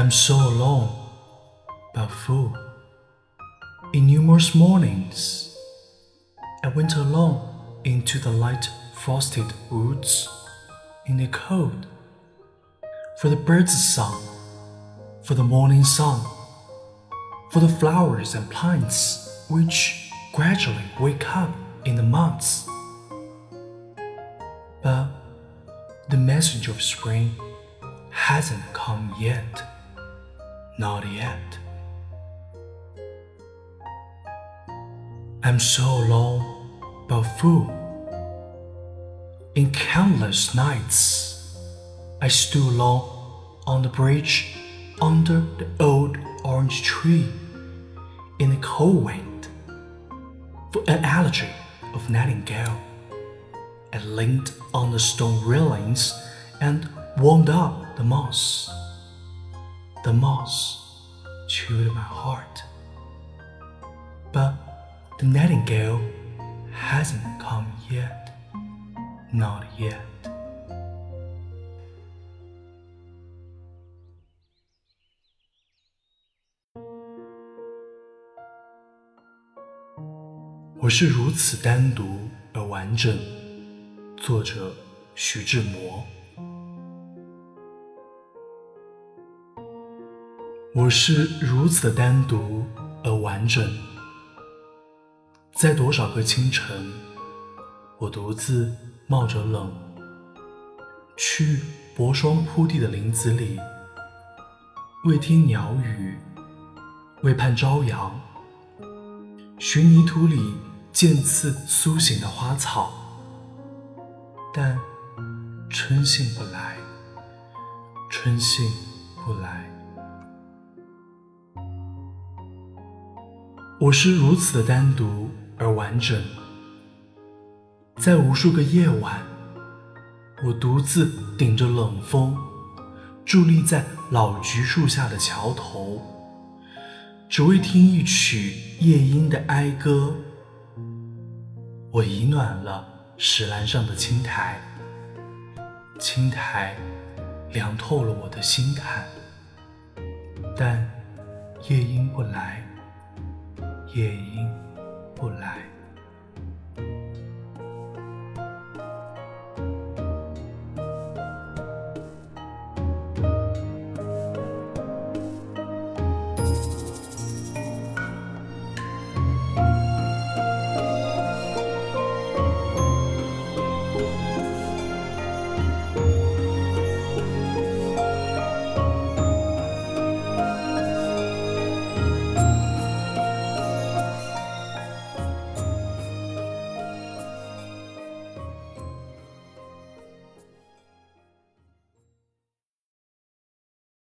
I'm so alone, but full. In numerous mornings, I went alone into the light frosted woods in the cold for the birds' song, for the morning sun, for the flowers and plants which gradually wake up in the months. But the message of spring hasn't come yet. Not yet. I'm so alone but full. In countless nights, I stood alone on the bridge under the old orange tree in the cold wind for an elegy of nightingale. I leaned on the stone railings and warmed up the moss. The moss chilled my heart. But the nightingale hasn't come yet. Not yet. 我是如此单独而完整。作者：徐志摩。 我是如此的单独而完整，在多少个清晨，我独自冒着冷，去薄霜铺地的林子里，为听鸟语，为盼朝阳，寻泥土里。渐次苏醒的花草，但春信不来，春信不来。我是如此的单独而完整，在无数个夜晚，我独自顶着冷风，伫立在老橘树下的桥头，只为听一曲夜莺的哀歌。我已暖了石栏上的青苔，青苔凉透了我的心坎。但夜莺不来，夜莺不来。